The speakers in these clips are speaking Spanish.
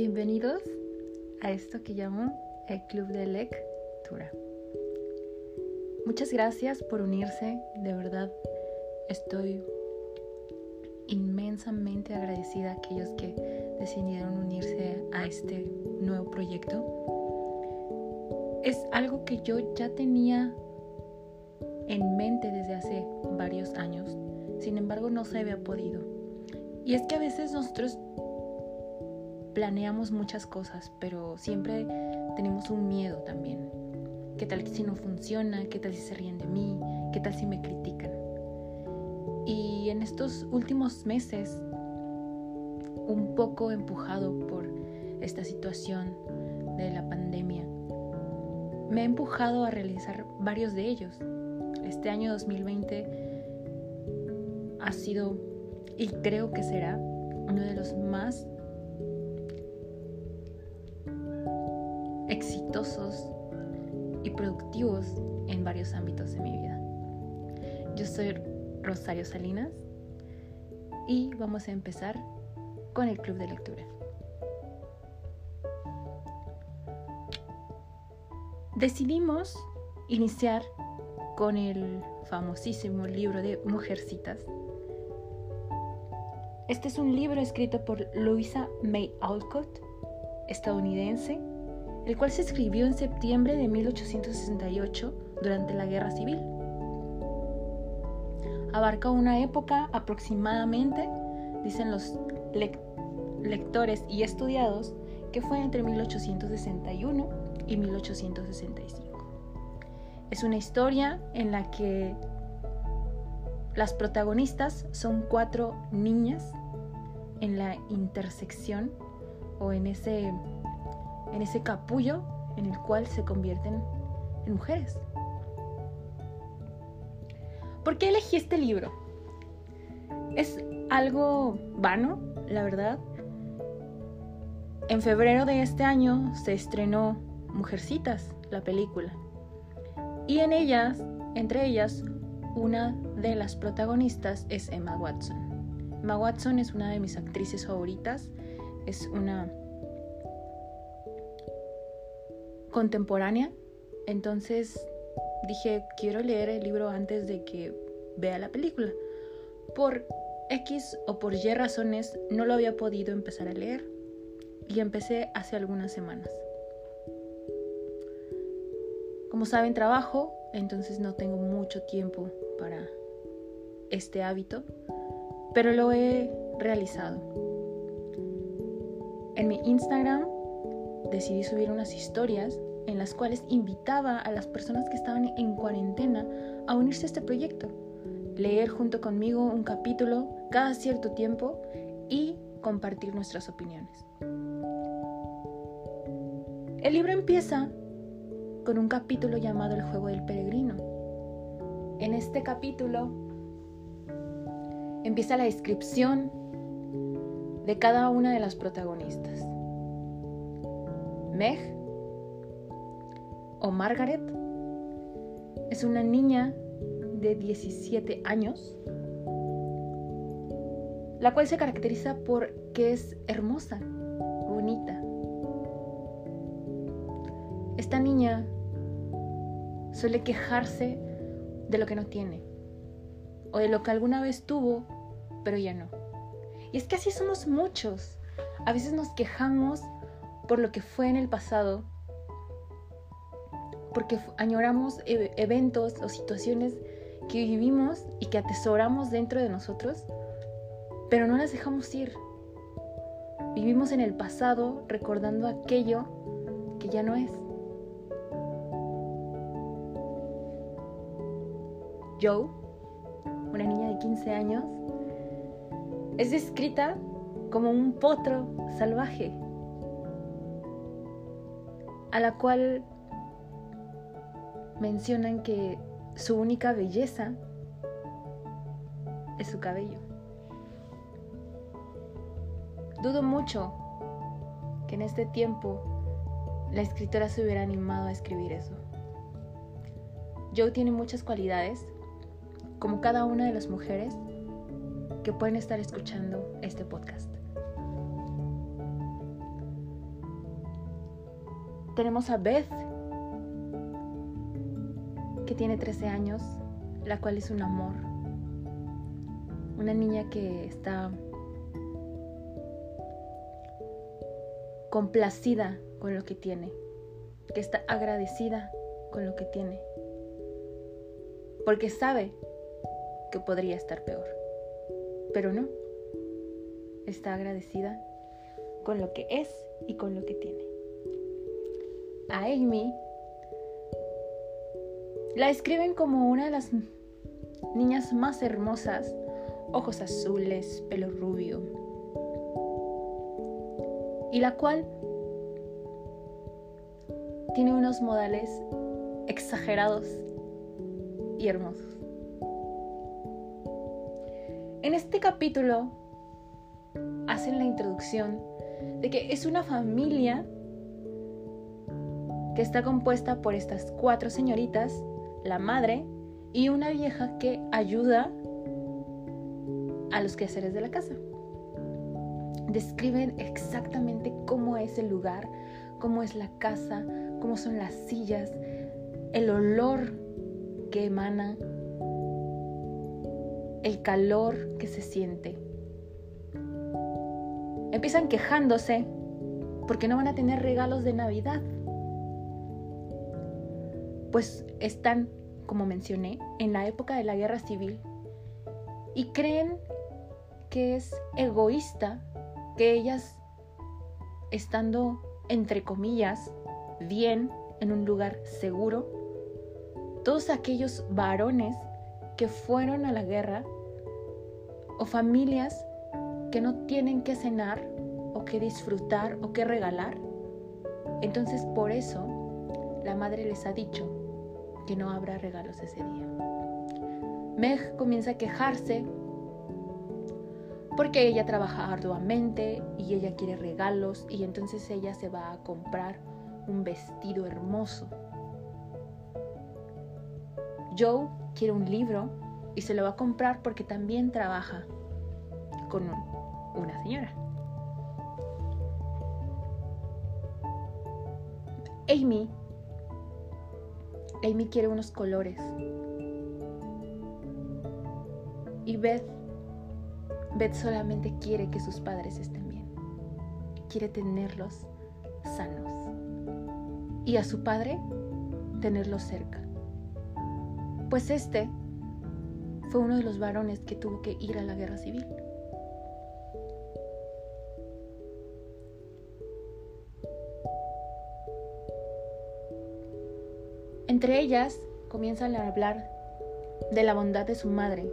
Bienvenidos a esto que llamo el Club de Lectura. Muchas gracias por unirse, de verdad estoy inmensamente agradecida a aquellos que decidieron unirse a este nuevo proyecto. Es algo que yo ya tenía en mente desde hace varios años, sin embargo no se había podido. Y es que a veces nosotros planeamos muchas cosas, pero siempre tenemos un miedo también. ¿Qué tal si no funciona? ¿Qué tal si se ríen de mí? ¿Qué tal si me critican? Y en estos últimos meses, un poco empujado por esta situación de la pandemia, me ha empujado a realizar varios de ellos. Este año 2020 ha sido y creo que será uno de los más y productivos en varios ámbitos de mi vida. Yo soy Rosario Salinas y vamos a empezar con el club de lectura. Decidimos iniciar con el famosísimo libro de Mujercitas. Este es un libro escrito por Louisa May Alcott, estadounidense, el cual se escribió en septiembre de 1868 durante la Guerra Civil. Abarca una época aproximadamente, dicen los lectores y estudiados, que fue entre 1861 y 1865. Es una historia en la que las protagonistas son cuatro niñas en la intersección o en ese en ese capullo en el cual se convierten en mujeres. ¿Por qué elegí este libro? Es algo vano, la verdad. En febrero de este año se estrenó Mujercitas, la película. Y en ellas, entre ellas, una de las protagonistas es Emma Watson. Emma Watson es una de mis actrices favoritas. Es una contemporánea. Entonces dije, quiero leer el libro antes de que vea la película. Por X o por Y razones no lo había podido empezar a leer y empecé hace algunas semanas. Como saben, trabajo, entonces no tengo mucho tiempo para este hábito, pero lo he realizado. En mi Instagram decidí subir unas historias en las cuales invitaba a las personas que estaban en cuarentena a unirse a este proyecto, leer junto conmigo un capítulo cada cierto tiempo y compartir nuestras opiniones. El libro empieza con un capítulo llamado El juego del peregrino. En este capítulo empieza la descripción de cada una de las protagonistas. Meg o Margaret es una niña de 17 años, la cual se caracteriza por que es hermosa, bonita. Esta niña suele quejarse de lo que no tiene o de lo que alguna vez tuvo, pero ya no. Y es que así somos muchos. A veces nos quejamos por lo que fue en el pasado, porque añoramos e-, eventos o situaciones que vivimos y que atesoramos dentro de nosotros, pero no las dejamos ir. Vivimos en el pasado recordando aquello que ya no es. Joe, una niña de 15 años, es descrita como un potro salvaje a la cual mencionan que su única belleza es su cabello. Dudo mucho que en este tiempo la escritora se hubiera animado a escribir eso. Joe tiene muchas cualidades, como cada una de las mujeres que pueden estar escuchando este podcast. Tenemos a Beth, que tiene 13 años, la cual es un amor. Una niña que está complacida con lo que tiene, que está agradecida con lo que tiene, porque sabe que podría estar peor, pero no, está agradecida con lo que es y con lo que tiene. A Amy la describen como una de las niñas más hermosas, ojos azules, pelo rubio, y la cual tiene unos modales exagerados y hermosos. En este capítulo hacen la introducción de que es una familia que está compuesta por estas cuatro señoritas, la madre y una vieja que ayuda a los quehaceres de la casa describen exactamente cómo es el lugar, cómo es la casa, cómo son las sillas, el olor que emana, el calor que se siente. Empiezan quejándose porque no van a tener regalos de Navidad. Pues están, como mencioné, en la época de la guerra civil y creen que es egoísta que ellas, estando entre comillas, bien, en un lugar seguro, todos aquellos varones que fueron a la guerra o familias que no tienen que cenar o que disfrutar o que regalar. Entonces por eso la madre les ha dicho que no habrá regalos ese día. Meg comienza a quejarse porque ella trabaja arduamente y ella quiere regalos y entonces ella se va a comprar un vestido hermoso. Joe quiere un libro y se lo va a comprar porque también trabaja con una señora. Amy, Amy quiere unos colores. Y Beth Beth solamente quiere que sus padres estén bien. Quiere tenerlos sanos. Y a su padre tenerlos cerca. Pues este fue uno de los varones que tuvo que ir a la guerra civil. Entre ellas comienzan a hablar de la bondad de su madre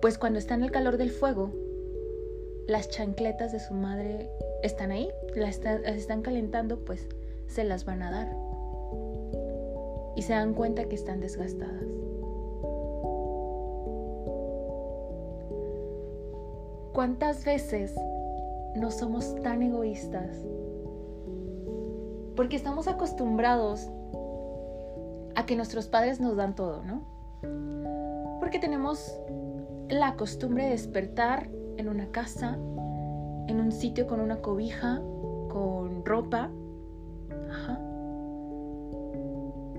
Pues cuando está en el calor del fuego, las chancletas de su madre están ahí, las, están calentando, pues se las van a dar. Y se dan cuenta que están desgastadas. ¿Cuántas veces no somos tan egoístas? Porque estamos acostumbrados a que nuestros padres nos dan todo, ¿no? Porque tenemos la costumbre de despertar en una casa, en un sitio con una cobija, con ropa.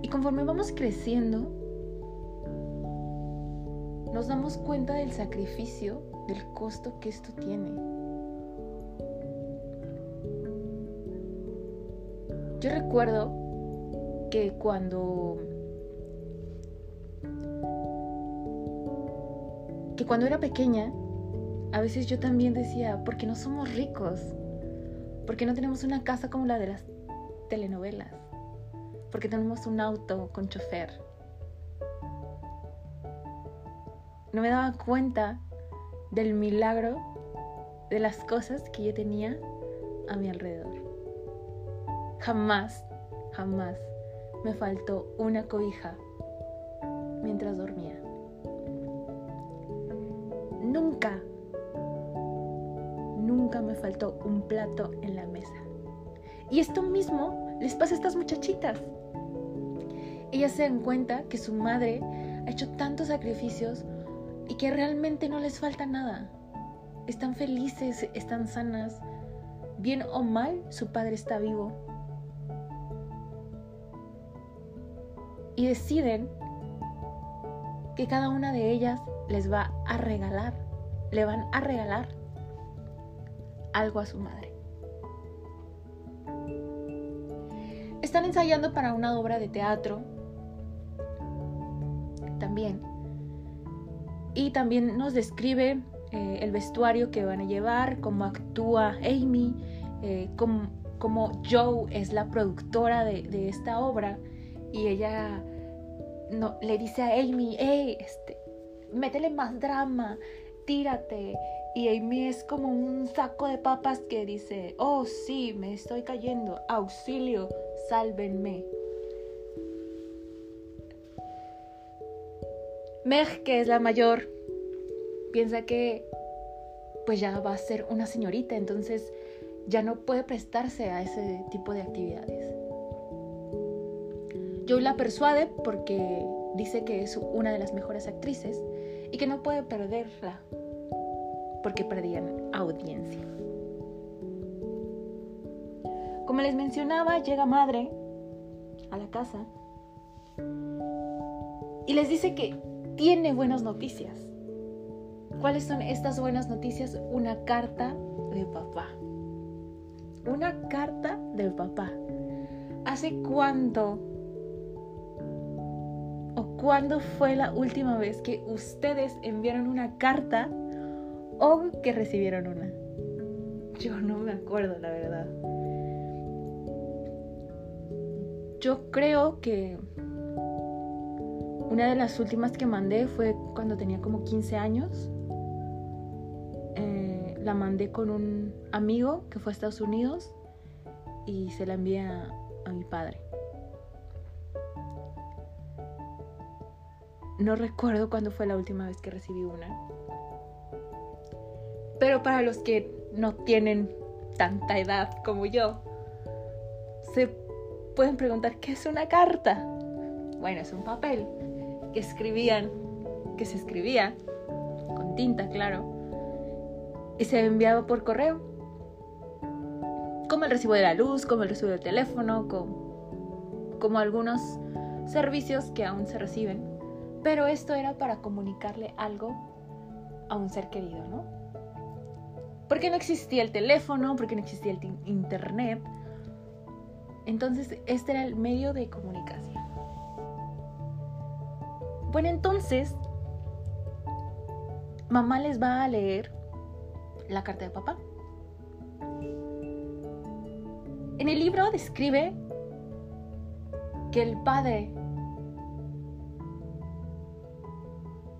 Y conforme vamos creciendo, nos damos cuenta del sacrificio, del costo que esto tiene. Yo recuerdo que cuando que cuando era pequeña, a veces yo también decía, ¿por qué no somos ricos? ¿Por qué no tenemos una casa como la de las telenovelas? ¿Por qué tenemos un auto con chofer? No me daba cuenta del milagro de las cosas que yo tenía a mi alrededor. Jamás, jamás me faltó una cobija mientras dormía. Nunca, nunca me faltó un plato en la mesa. Y esto mismo les pasa a estas muchachitas. Ellas se dan cuenta que su madre ha hecho tantos sacrificios y que realmente no les falta nada. Están felices, están sanas, bien o mal, su padre está vivo. Y deciden que cada una de ellas les va a regalar, le van a regalar algo a su madre. Están ensayando para una obra de teatro también. Y también nos describe eh, el vestuario que van a llevar, cómo actúa Amy, eh, cómo, Joe es la productora de, esta obra y ella no, le dice a Amy, hey, este, métele más drama, tírate. Y Amy es como un saco de papas que dice, oh sí, me estoy cayendo, auxilio, sálvenme. Meg, que es la mayor, piensa que pues ya va a ser una señorita, entonces ya no puede prestarse a ese tipo de actividades. Joey la persuade porque dice que es una de las mejores actrices y que no puede perderla porque perdían audiencia. Como les mencionaba, llega madre a la casa y les dice que tiene buenas noticias. ¿Cuáles son estas buenas noticias? Una carta de papá. Una carta del papá. ¿Hace cuánto o cuándo fue la última vez que ustedes enviaron una carta o que recibieron una? Yo no me acuerdo, la verdad. Yo creo que una de las últimas que mandé fue cuando tenía como 15 años. Eh, la mandé con un amigo que fue a Estados Unidos y se la envié a, a mi padre. No recuerdo cuándo fue la última vez que recibí una. Pero para los que no tienen tanta edad como yo, se pueden preguntar, ¿qué es una carta? Bueno, es un papel que escribían, que se escribía, con tinta, claro, y se enviaba por correo. Como el recibo de la luz, como el recibo del teléfono, como, como algunos servicios que aún se reciben. Pero esto era para comunicarle algo a un ser querido, ¿no? Porque no existía el teléfono, porque no existía el internet. Entonces, este era el medio de comunicación. Bueno, entonces, mamá les va a leer la carta de papá. En el libro describe que el padre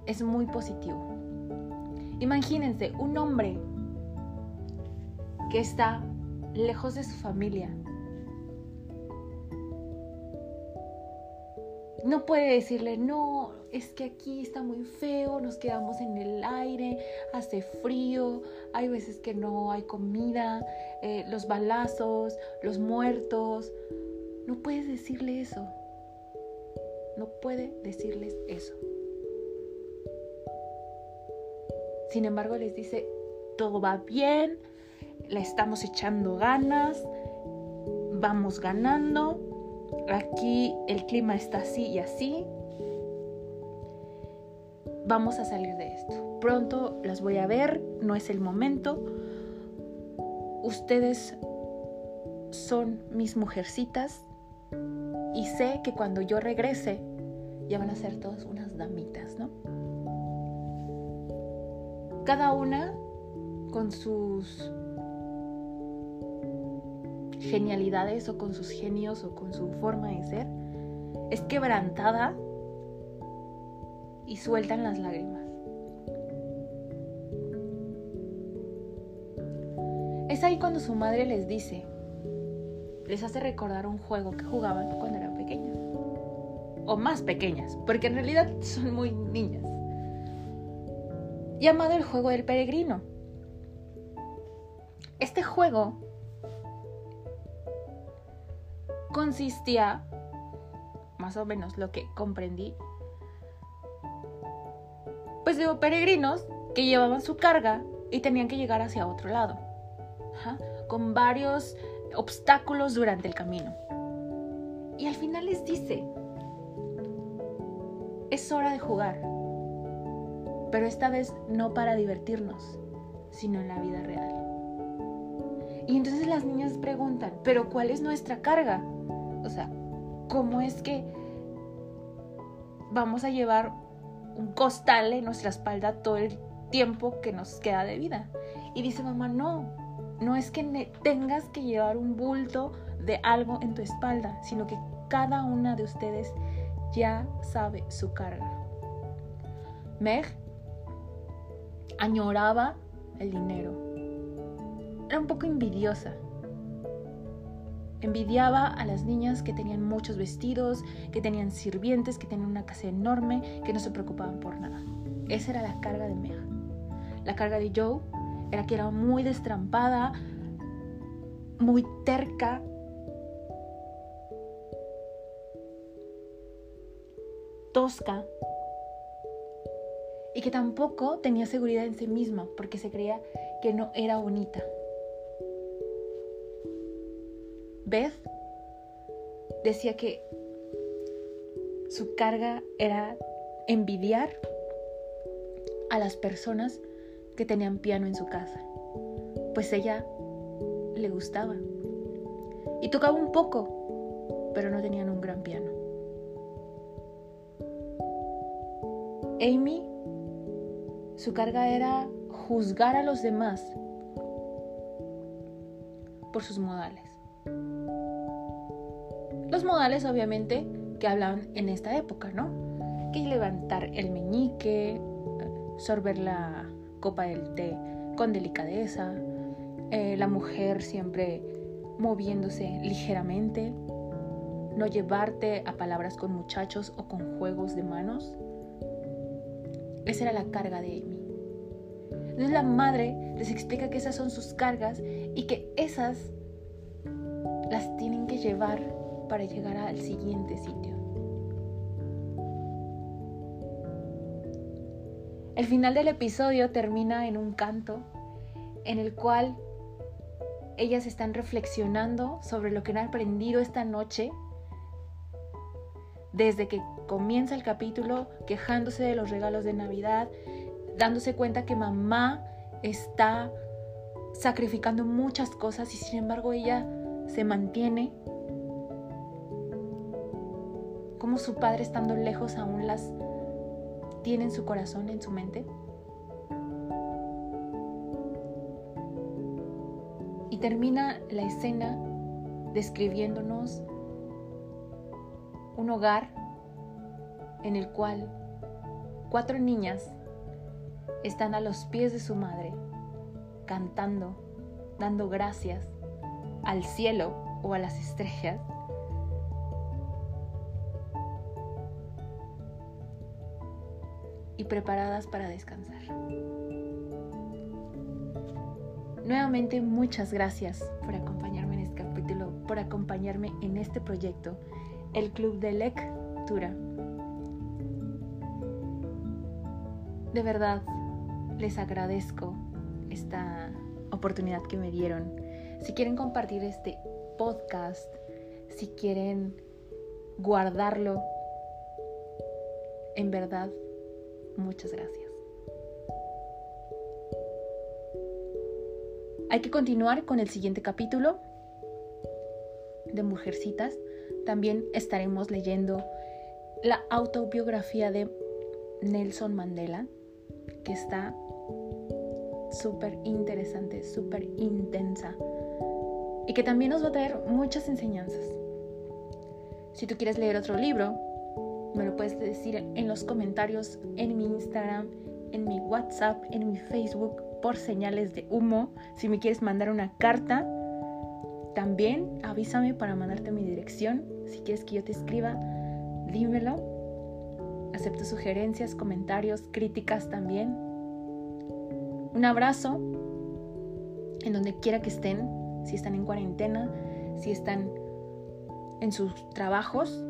es muy positivo. Imagínense un hombre que está lejos de su familia, no puede decirle, no, es que aquí está muy feo, nos quedamos en el aire, hace frío, hay veces que no hay comida, eh, los balazos, los muertos. No puedes decirle eso. No puede decirles eso. Sin embargo, les dice, todo va bien, le estamos echando ganas, vamos ganando, aquí el clima está así y así. Vamos a salir de esto. Pronto las voy a ver, no es el momento. Ustedes son mis mujercitas y sé que cuando yo regrese ya van a ser todas unas damitas, ¿no? Cada una con sus genialidades o con sus genios o con su forma de ser, es quebrantada y sueltan las lágrimas. Es ahí cuando su madre les dice, les hace recordar un juego que jugaban cuando eran pequeñas. O más pequeñas, porque en realidad son muy niñas. Llamado el juego del peregrino. Este juego consistía, más o menos lo que comprendí, pues de peregrinos que llevaban su carga y tenían que llegar hacia otro lado. con varios obstáculos durante el camino. Y al final les dice, es hora de jugar, pero esta vez no para divertirnos, sino en la vida real. Y entonces las niñas preguntan, pero ¿cuál es nuestra carga? O sea, ¿cómo es que vamos a llevar un costal en nuestra espalda todo el tiempo que nos queda de vida? Y dice mamá, no, no es que tengas que llevar un bulto de algo en tu espalda, sino que cada una de ustedes ya sabe su carga. Meg añoraba el dinero. Era un poco envidiosa. Envidiaba a las niñas que tenían muchos vestidos, que tenían sirvientes, que tenían una casa enorme, que no se preocupaban por nada. Esa era la carga de Meg. La carga de Joe era que era muy destrampada, muy terca, tosca y que tampoco tenía seguridad en sí misma porque se creía que no era bonita. Beth decía que su carga era envidiar a las personas que tenían piano en su casa, pues ella le gustaba y tocaba un poco, pero no tenían un gran piano. Amy, su carga era juzgar a los demás por sus modales. Los modales obviamente que hablaban en esta época, ¿no? Que levantar el meñique, sorber la copa del té con delicadeza, eh, la mujer siempre moviéndose ligeramente, no llevarte a palabras con muchachos o con juegos de manos. Esa era la carga de Amy. Entonces la madre les explica que esas son sus cargas y que esas las tienen que llevar para llegar al siguiente sitio. El final del episodio termina en un canto en el cual ellas están reflexionando sobre lo que han aprendido esta noche desde que comienza el capítulo quejándose de los regalos de Navidad, dándose cuenta que mamá está sacrificando muchas cosas y sin embargo ella se mantiene. Como su padre estando lejos aún las tiene en su corazón, en su mente. Y termina la escena describiéndonos un hogar en el cual cuatro niñas están a los pies de su madre, cantando, dando gracias al cielo o a las estrellas. y preparadas para descansar. Nuevamente muchas gracias por acompañarme en este capítulo, por acompañarme en este proyecto el Club de Lectura. De verdad, les agradezco esta oportunidad que me dieron. Si quieren compartir este podcast, si quieren guardarlo, en verdad, muchas gracias. Hay que continuar con el siguiente capítulo de Mujercitas también estaremos leyendo la autobiografía de Nelson Mandela, que está súper interesante, súper intensa y que también nos va a traer muchas enseñanzas. Si tú quieres leer otro libro, me lo puedes decir en los comentarios, en mi Instagram, en mi WhatsApp, en mi Facebook, por señales de humo. Si me quieres mandar una carta, también avísame para mandarte mi dirección. Si quieres que yo te escriba, dímelo. Acepto sugerencias, comentarios, críticas también. Un abrazo en donde quiera que estén, si están en cuarentena, si están en sus trabajos,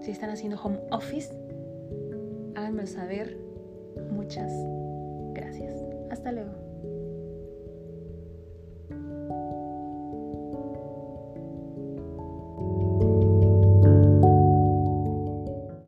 si están haciendo home office. Háganmelo saber. Muchas gracias. Hasta luego.